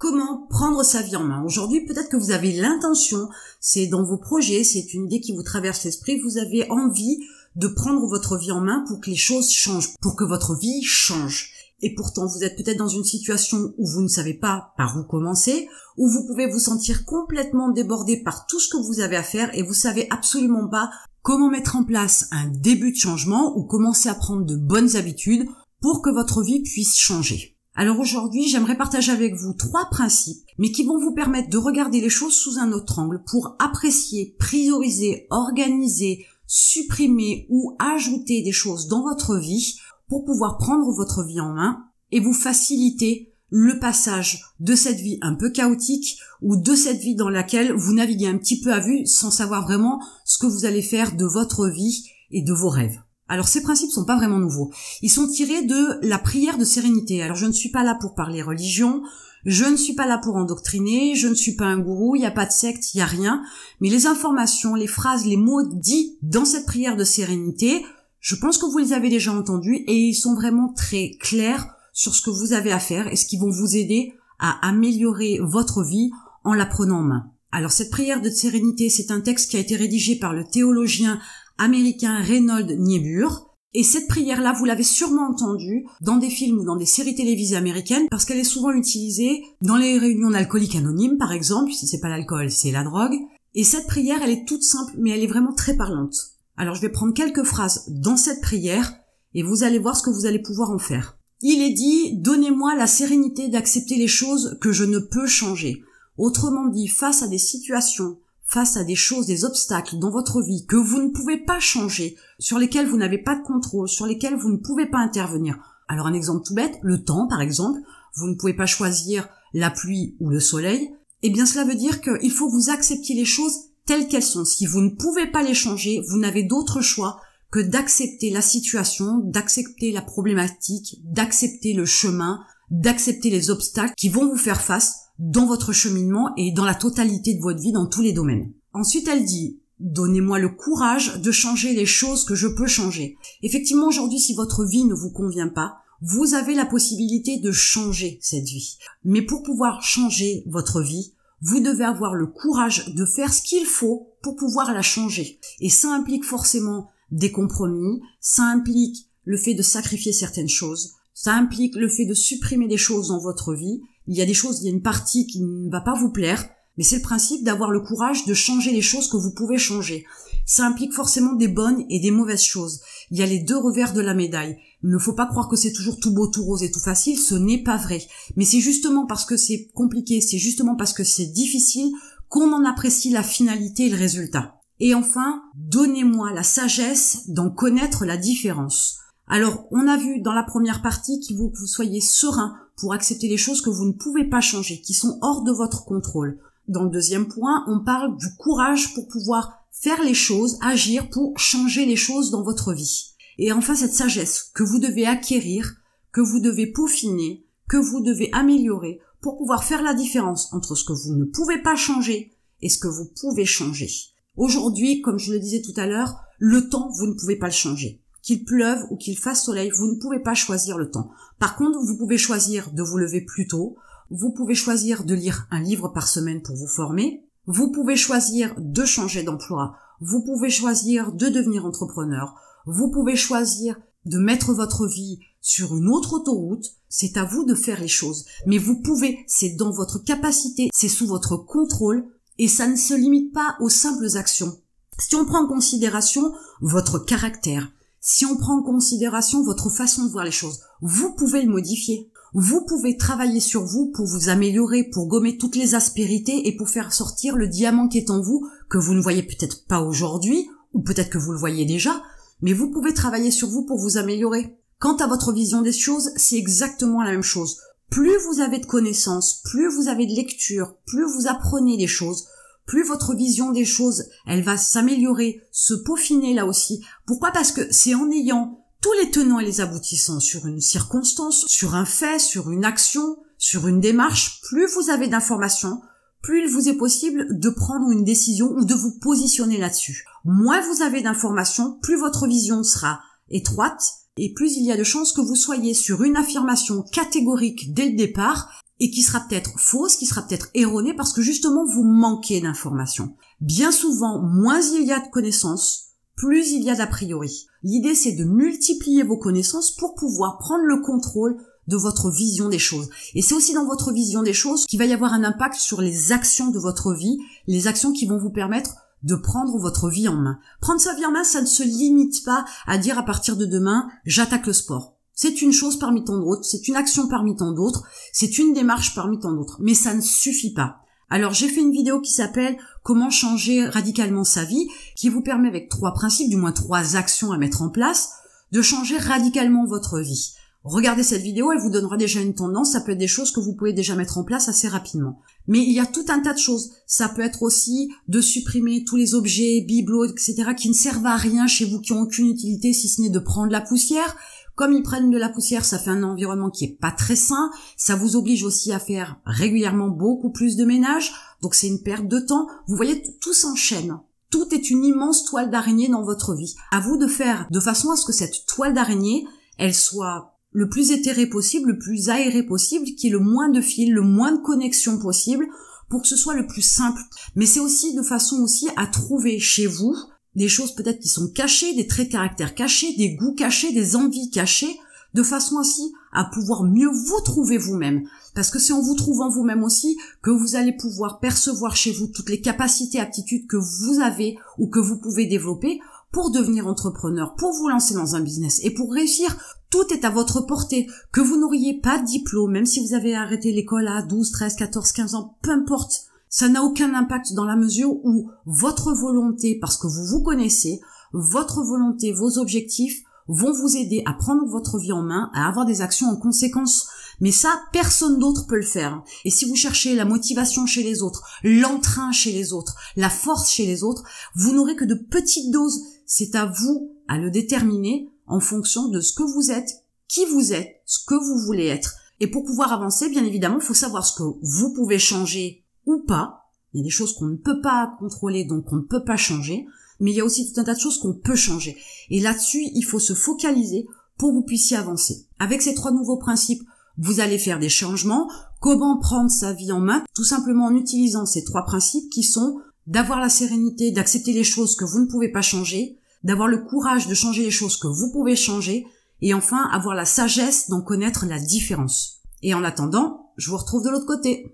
Comment prendre sa vie en main Aujourd'hui, peut-être que vous avez l'intention, c'est dans vos projets, c'est une idée qui vous traverse l'esprit, vous avez envie de prendre votre vie en main pour que les choses changent, pour que votre vie change. Et pourtant, vous êtes peut-être dans une situation où vous ne savez pas par où commencer, où vous pouvez vous sentir complètement débordé par tout ce que vous avez à faire et vous savez absolument pas comment mettre en place un début de changement ou commencer à prendre de bonnes habitudes pour que votre vie puisse changer. Alors aujourd'hui, j'aimerais partager avec vous trois principes, mais qui vont vous permettre de regarder les choses sous un autre angle pour apprécier, prioriser, organiser, supprimer ou ajouter des choses dans votre vie pour pouvoir prendre votre vie en main et vous faciliter le passage de cette vie un peu chaotique ou de cette vie dans laquelle vous naviguez un petit peu à vue sans savoir vraiment ce que vous allez faire de votre vie et de vos rêves. Alors ces principes sont pas vraiment nouveaux. Ils sont tirés de la prière de sérénité. Alors je ne suis pas là pour parler religion, je ne suis pas là pour endoctriner, je ne suis pas un gourou, il n'y a pas de secte, il n'y a rien. Mais les informations, les phrases, les mots dits dans cette prière de sérénité, je pense que vous les avez déjà entendus et ils sont vraiment très clairs sur ce que vous avez à faire et ce qui vont vous aider à améliorer votre vie en la prenant en main. Alors cette prière de sérénité, c'est un texte qui a été rédigé par le théologien américain Reynold Niebuhr. Et cette prière-là, vous l'avez sûrement entendue dans des films ou dans des séries télévisées américaines parce qu'elle est souvent utilisée dans les réunions d'alcooliques anonymes, par exemple, si c'est pas l'alcool, c'est la drogue. Et cette prière, elle est toute simple, mais elle est vraiment très parlante. Alors je vais prendre quelques phrases dans cette prière et vous allez voir ce que vous allez pouvoir en faire. Il est dit, donnez-moi la sérénité d'accepter les choses que je ne peux changer. Autrement dit, face à des situations, face à des choses, des obstacles dans votre vie que vous ne pouvez pas changer, sur lesquels vous n'avez pas de contrôle, sur lesquels vous ne pouvez pas intervenir. Alors un exemple tout bête, le temps par exemple, vous ne pouvez pas choisir la pluie ou le soleil, eh bien cela veut dire qu'il faut vous accepter les choses telles qu'elles sont. Si vous ne pouvez pas les changer, vous n'avez d'autre choix que d'accepter la situation, d'accepter la problématique, d'accepter le chemin, d'accepter les obstacles qui vont vous faire face dans votre cheminement et dans la totalité de votre vie dans tous les domaines. Ensuite, elle dit, donnez-moi le courage de changer les choses que je peux changer. Effectivement, aujourd'hui, si votre vie ne vous convient pas, vous avez la possibilité de changer cette vie. Mais pour pouvoir changer votre vie, vous devez avoir le courage de faire ce qu'il faut pour pouvoir la changer. Et ça implique forcément des compromis, ça implique le fait de sacrifier certaines choses, ça implique le fait de supprimer des choses dans votre vie, il y a des choses, il y a une partie qui ne va pas vous plaire, mais c'est le principe d'avoir le courage de changer les choses que vous pouvez changer. Ça implique forcément des bonnes et des mauvaises choses. Il y a les deux revers de la médaille. Il ne faut pas croire que c'est toujours tout beau, tout rose et tout facile, ce n'est pas vrai. Mais c'est justement parce que c'est compliqué, c'est justement parce que c'est difficile qu'on en apprécie la finalité et le résultat. Et enfin, donnez-moi la sagesse d'en connaître la différence. Alors, on a vu dans la première partie qu'il faut que vous soyez serein pour accepter les choses que vous ne pouvez pas changer, qui sont hors de votre contrôle. Dans le deuxième point, on parle du courage pour pouvoir faire les choses, agir pour changer les choses dans votre vie. Et enfin, cette sagesse que vous devez acquérir, que vous devez peaufiner, que vous devez améliorer pour pouvoir faire la différence entre ce que vous ne pouvez pas changer et ce que vous pouvez changer. Aujourd'hui, comme je le disais tout à l'heure, le temps, vous ne pouvez pas le changer. Qu'il pleuve ou qu'il fasse soleil, vous ne pouvez pas choisir le temps. Par contre, vous pouvez choisir de vous lever plus tôt, vous pouvez choisir de lire un livre par semaine pour vous former, vous pouvez choisir de changer d'emploi, vous pouvez choisir de devenir entrepreneur, vous pouvez choisir de mettre votre vie sur une autre autoroute, c'est à vous de faire les choses. Mais vous pouvez, c'est dans votre capacité, c'est sous votre contrôle, et ça ne se limite pas aux simples actions. Si on prend en considération votre caractère, si on prend en considération votre façon de voir les choses, vous pouvez le modifier. Vous pouvez travailler sur vous pour vous améliorer, pour gommer toutes les aspérités et pour faire sortir le diamant qui est en vous, que vous ne voyez peut-être pas aujourd'hui, ou peut-être que vous le voyez déjà, mais vous pouvez travailler sur vous pour vous améliorer. Quant à votre vision des choses, c'est exactement la même chose. Plus vous avez de connaissances, plus vous avez de lecture, plus vous apprenez des choses, plus votre vision des choses, elle va s'améliorer, se peaufiner là aussi. Pourquoi? Parce que c'est en ayant tous les tenants et les aboutissants sur une circonstance, sur un fait, sur une action, sur une démarche, plus vous avez d'informations, plus il vous est possible de prendre une décision ou de vous positionner là-dessus. Moins vous avez d'informations, plus votre vision sera étroite et plus il y a de chances que vous soyez sur une affirmation catégorique dès le départ et qui sera peut-être fausse, qui sera peut-être erronée parce que justement vous manquez d'informations. Bien souvent, moins il y a de connaissances, plus il y a d'a priori. L'idée c'est de multiplier vos connaissances pour pouvoir prendre le contrôle de votre vision des choses. Et c'est aussi dans votre vision des choses qu'il va y avoir un impact sur les actions de votre vie, les actions qui vont vous permettre de prendre votre vie en main. Prendre sa vie en main, ça ne se limite pas à dire à partir de demain, j'attaque le sport. C'est une chose parmi tant d'autres, c'est une action parmi tant d'autres, c'est une démarche parmi tant d'autres, mais ça ne suffit pas. Alors j'ai fait une vidéo qui s'appelle Comment changer radicalement sa vie, qui vous permet avec trois principes, du moins trois actions à mettre en place, de changer radicalement votre vie. Regardez cette vidéo, elle vous donnera déjà une tendance, ça peut être des choses que vous pouvez déjà mettre en place assez rapidement. Mais il y a tout un tas de choses. Ça peut être aussi de supprimer tous les objets, bibelots, etc. qui ne servent à rien chez vous, qui ont aucune utilité si ce n'est de prendre la poussière. Comme ils prennent de la poussière, ça fait un environnement qui est pas très sain. Ça vous oblige aussi à faire régulièrement beaucoup plus de ménage. Donc c'est une perte de temps. Vous voyez, tout s'enchaîne. Tout est une immense toile d'araignée dans votre vie. À vous de faire de façon à ce que cette toile d'araignée, elle soit le plus éthéré possible, le plus aéré possible, qui est le moins de fils, le moins de connexions possible, pour que ce soit le plus simple. Mais c'est aussi de façon aussi à trouver chez vous des choses peut-être qui sont cachées, des traits de caractère cachés, des goûts cachés, des envies cachées, de façon aussi à pouvoir mieux vous trouver vous-même. Parce que c'est en vous trouvant vous-même aussi que vous allez pouvoir percevoir chez vous toutes les capacités, aptitudes que vous avez ou que vous pouvez développer pour devenir entrepreneur, pour vous lancer dans un business et pour réussir. Tout est à votre portée. Que vous n'auriez pas de diplôme, même si vous avez arrêté l'école à 12, 13, 14, 15 ans, peu importe ça n'a aucun impact dans la mesure où votre volonté, parce que vous vous connaissez, votre volonté, vos objectifs vont vous aider à prendre votre vie en main, à avoir des actions en conséquence. Mais ça, personne d'autre peut le faire. Et si vous cherchez la motivation chez les autres, l'entrain chez les autres, la force chez les autres, vous n'aurez que de petites doses. C'est à vous à le déterminer en fonction de ce que vous êtes, qui vous êtes, ce que vous voulez être. Et pour pouvoir avancer, bien évidemment, il faut savoir ce que vous pouvez changer ou pas. Il y a des choses qu'on ne peut pas contrôler, donc qu'on ne peut pas changer. Mais il y a aussi tout un tas de choses qu'on peut changer. Et là-dessus, il faut se focaliser pour que vous puissiez avancer. Avec ces trois nouveaux principes, vous allez faire des changements. Comment prendre sa vie en main Tout simplement en utilisant ces trois principes qui sont d'avoir la sérénité, d'accepter les choses que vous ne pouvez pas changer, d'avoir le courage de changer les choses que vous pouvez changer, et enfin avoir la sagesse d'en connaître la différence. Et en attendant, je vous retrouve de l'autre côté.